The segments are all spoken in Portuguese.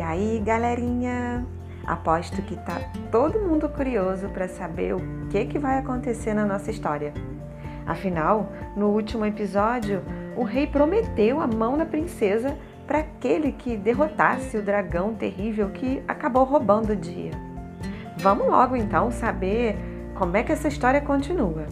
E aí, galerinha? Aposto que tá todo mundo curioso para saber o que, que vai acontecer na nossa história. Afinal, no último episódio, o rei prometeu a mão da princesa para aquele que derrotasse o dragão terrível que acabou roubando o dia. Vamos logo então saber como é que essa história continua.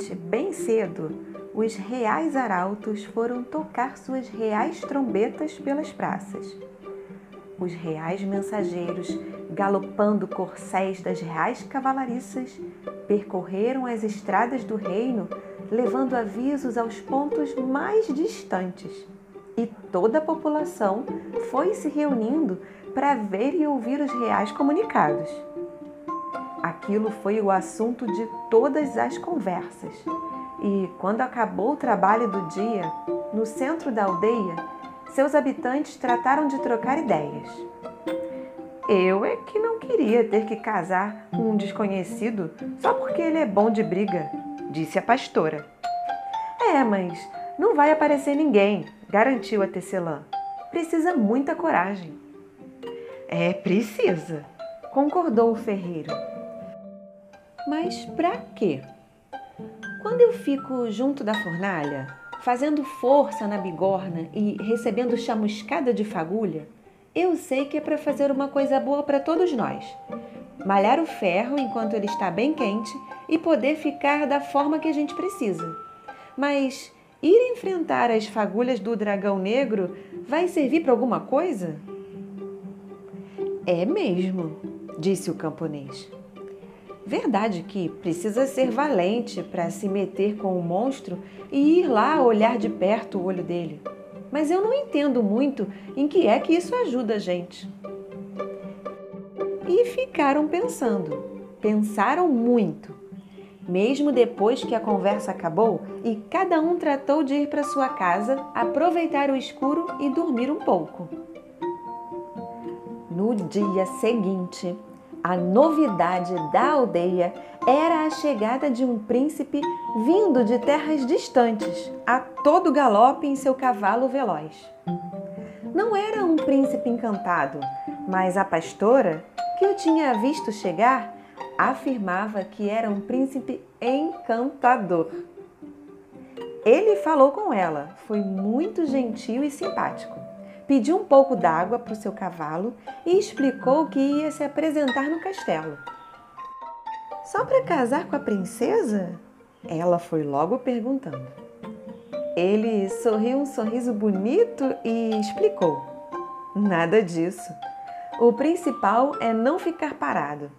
Seguinte, bem cedo, os reais arautos foram tocar suas reais trombetas pelas praças os reais mensageiros, galopando corcéis das reais cavalariças, percorreram as estradas do reino, levando avisos aos pontos mais distantes. E toda a população foi se reunindo para ver e ouvir os reais comunicados. Aquilo foi o assunto de todas as conversas. E quando acabou o trabalho do dia, no centro da aldeia, seus habitantes trataram de trocar ideias. Eu é que não queria ter que casar com um desconhecido só porque ele é bom de briga, disse a pastora. É, mas não vai aparecer ninguém, garantiu a tecelã. Precisa muita coragem. É, precisa, concordou o ferreiro. Mas para quê? Quando eu fico junto da fornalha, fazendo força na bigorna e recebendo chamuscada de fagulha, eu sei que é para fazer uma coisa boa para todos nós. Malhar o ferro enquanto ele está bem quente e poder ficar da forma que a gente precisa. Mas ir enfrentar as fagulhas do dragão negro vai servir para alguma coisa? É mesmo, disse o camponês. Verdade que precisa ser valente para se meter com o monstro e ir lá olhar de perto o olho dele. Mas eu não entendo muito em que é que isso ajuda a gente. E ficaram pensando. Pensaram muito. Mesmo depois que a conversa acabou e cada um tratou de ir para sua casa, aproveitar o escuro e dormir um pouco. No dia seguinte, a novidade da aldeia era a chegada de um príncipe vindo de terras distantes, a todo galope em seu cavalo veloz. Não era um príncipe encantado, mas a pastora, que o tinha visto chegar, afirmava que era um príncipe encantador. Ele falou com ela, foi muito gentil e simpático pediu um pouco d'água para o seu cavalo e explicou que ia se apresentar no castelo. Só para casar com a princesa? Ela foi logo perguntando. Ele sorriu um sorriso bonito e explicou: Nada disso. O principal é não ficar parado.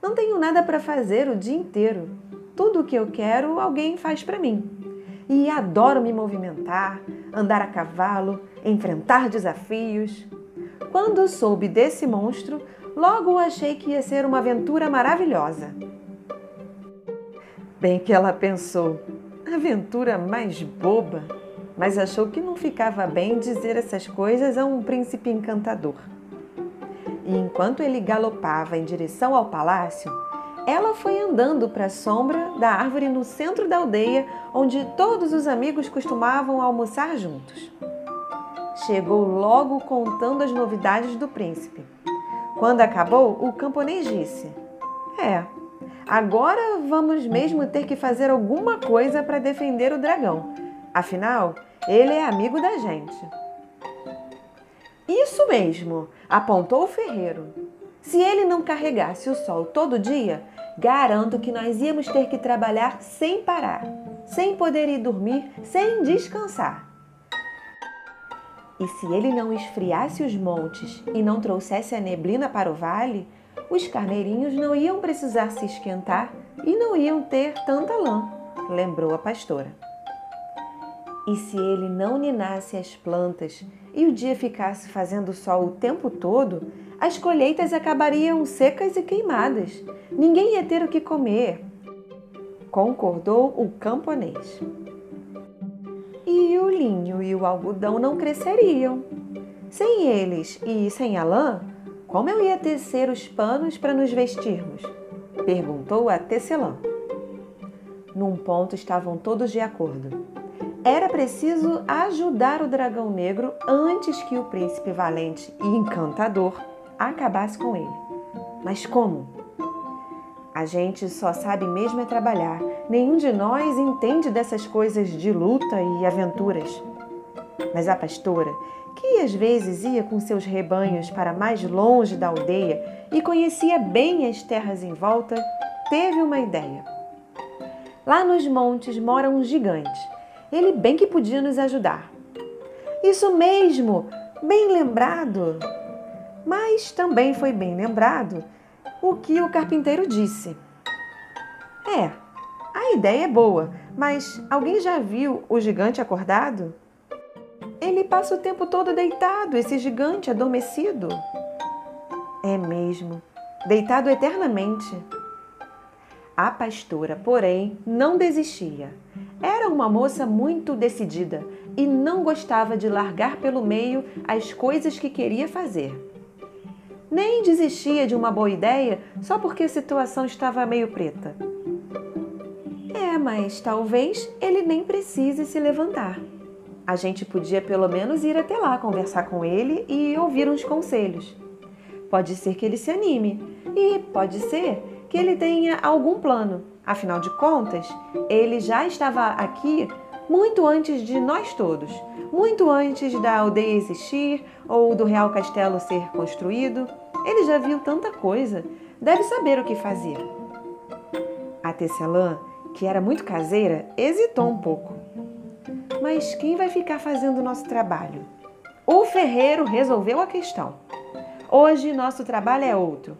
Não tenho nada para fazer o dia inteiro. Tudo o que eu quero, alguém faz para mim e adoro me movimentar, andar a cavalo, enfrentar desafios. Quando soube desse monstro, logo achei que ia ser uma aventura maravilhosa. Bem que ela pensou, aventura mais boba, mas achou que não ficava bem dizer essas coisas a um príncipe encantador. E enquanto ele galopava em direção ao palácio, ela foi andando para a sombra da árvore no centro da aldeia, onde todos os amigos costumavam almoçar juntos. Chegou logo contando as novidades do príncipe. Quando acabou, o camponês disse: É, agora vamos mesmo ter que fazer alguma coisa para defender o dragão. Afinal, ele é amigo da gente. Isso mesmo, apontou o ferreiro. Se ele não carregasse o sol todo dia, garanto que nós íamos ter que trabalhar sem parar, sem poder ir dormir, sem descansar. E se ele não esfriasse os montes e não trouxesse a neblina para o vale, os carneirinhos não iam precisar se esquentar e não iam ter tanta lã, lembrou a pastora. E se ele não ninasse as plantas e o dia ficasse fazendo sol o tempo todo, as colheitas acabariam secas e queimadas. Ninguém ia ter o que comer. Concordou o camponês. E o linho e o algodão não cresceriam. Sem eles e sem a lã, como eu ia tecer os panos para nos vestirmos? perguntou a tecelã. Num ponto estavam todos de acordo. Era preciso ajudar o dragão negro antes que o príncipe valente e encantador acabasse com ele. Mas como? A gente só sabe mesmo é trabalhar. Nenhum de nós entende dessas coisas de luta e aventuras. Mas a pastora, que às vezes ia com seus rebanhos para mais longe da aldeia e conhecia bem as terras em volta, teve uma ideia. Lá nos montes mora um gigante. Ele bem que podia nos ajudar. Isso mesmo, bem lembrado. Mas também foi bem lembrado o que o carpinteiro disse. É, a ideia é boa, mas alguém já viu o gigante acordado? Ele passa o tempo todo deitado, esse gigante adormecido. É mesmo, deitado eternamente. A pastora, porém, não desistia. Uma moça muito decidida e não gostava de largar pelo meio as coisas que queria fazer. Nem desistia de uma boa ideia só porque a situação estava meio preta. É, mas talvez ele nem precise se levantar. A gente podia pelo menos ir até lá conversar com ele e ouvir uns conselhos. Pode ser que ele se anime e pode ser que ele tenha algum plano. Afinal de contas, ele já estava aqui muito antes de nós todos, muito antes da aldeia existir ou do Real Castelo ser construído. Ele já viu tanta coisa, deve saber o que fazer. A Tecelã, que era muito caseira, hesitou um pouco. Mas quem vai ficar fazendo o nosso trabalho? O ferreiro resolveu a questão. Hoje nosso trabalho é outro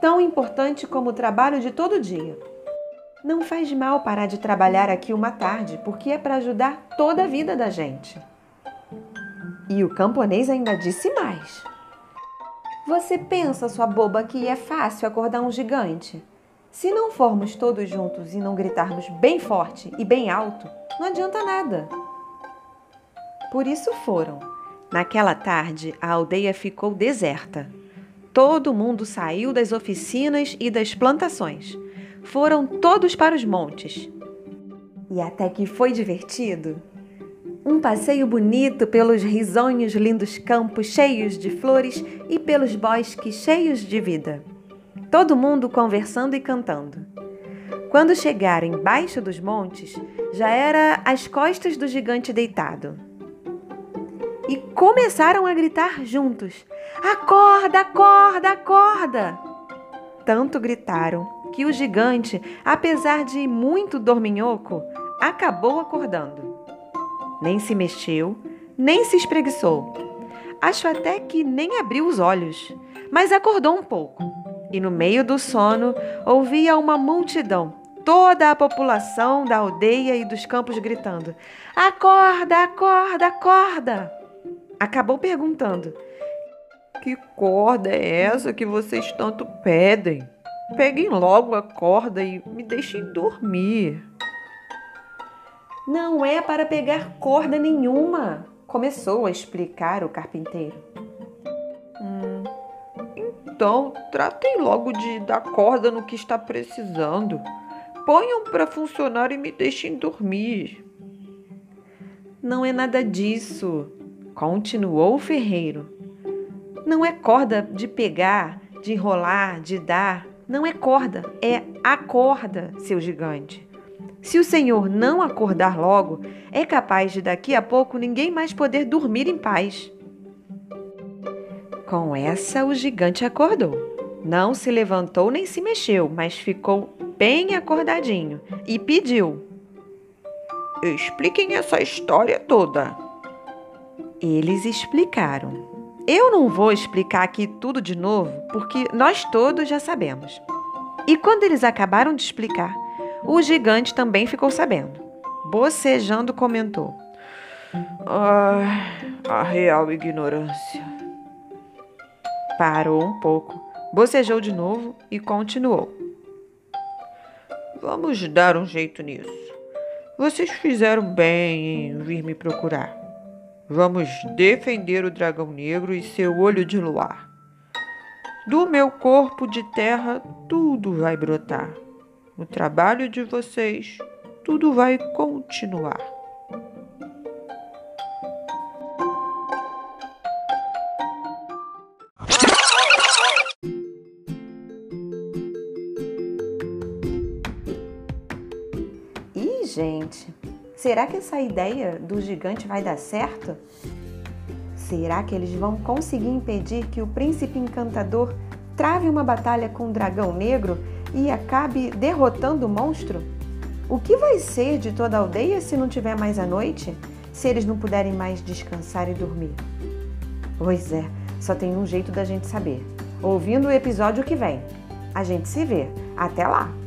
tão importante como o trabalho de todo dia. Não faz mal parar de trabalhar aqui uma tarde, porque é para ajudar toda a vida da gente. E o camponês ainda disse mais. Você pensa, sua boba, que é fácil acordar um gigante? Se não formos todos juntos e não gritarmos bem forte e bem alto, não adianta nada. Por isso foram. Naquela tarde, a aldeia ficou deserta. Todo mundo saiu das oficinas e das plantações. Foram todos para os montes. E até que foi divertido. Um passeio bonito pelos risonhos lindos campos cheios de flores e pelos bosques cheios de vida. Todo mundo conversando e cantando. Quando chegaram embaixo dos montes, já era às costas do gigante deitado e começaram a gritar juntos: Acorda, acorda, acorda! Tanto gritaram que o gigante, apesar de muito dorminhoco, acabou acordando. Nem se mexeu, nem se espreguiçou. Acho até que nem abriu os olhos, mas acordou um pouco. E no meio do sono ouvia uma multidão, toda a população da aldeia e dos campos gritando: Acorda, acorda, acorda! acabou perguntando: Que corda é essa que vocês tanto pedem? Peguem logo a corda e me deixem dormir. Não é para pegar corda nenhuma, começou a explicar o carpinteiro. Hum, então, tratem logo de dar corda no que está precisando. Ponham para funcionar e me deixem dormir. Não é nada disso, Continuou o ferreiro. Não é corda de pegar, de enrolar, de dar. Não é corda, é a corda, seu gigante. Se o senhor não acordar logo, é capaz de daqui a pouco ninguém mais poder dormir em paz. Com essa, o gigante acordou. Não se levantou nem se mexeu, mas ficou bem acordadinho e pediu: Expliquem essa história toda. Eles explicaram. Eu não vou explicar aqui tudo de novo, porque nós todos já sabemos. E quando eles acabaram de explicar, o gigante também ficou sabendo. Bocejando, comentou: a real ignorância. Parou um pouco, bocejou de novo e continuou: Vamos dar um jeito nisso. Vocês fizeram bem em vir me procurar. Vamos defender o dragão negro e seu olho de luar. Do meu corpo de terra tudo vai brotar. No trabalho de vocês, tudo vai continuar. Gente, será que essa ideia do gigante vai dar certo? Será que eles vão conseguir impedir que o príncipe encantador trave uma batalha com o dragão negro e acabe derrotando o monstro? O que vai ser de toda a aldeia se não tiver mais a noite? Se eles não puderem mais descansar e dormir? Pois é, só tem um jeito da gente saber. Ouvindo o episódio que vem. A gente se vê. Até lá!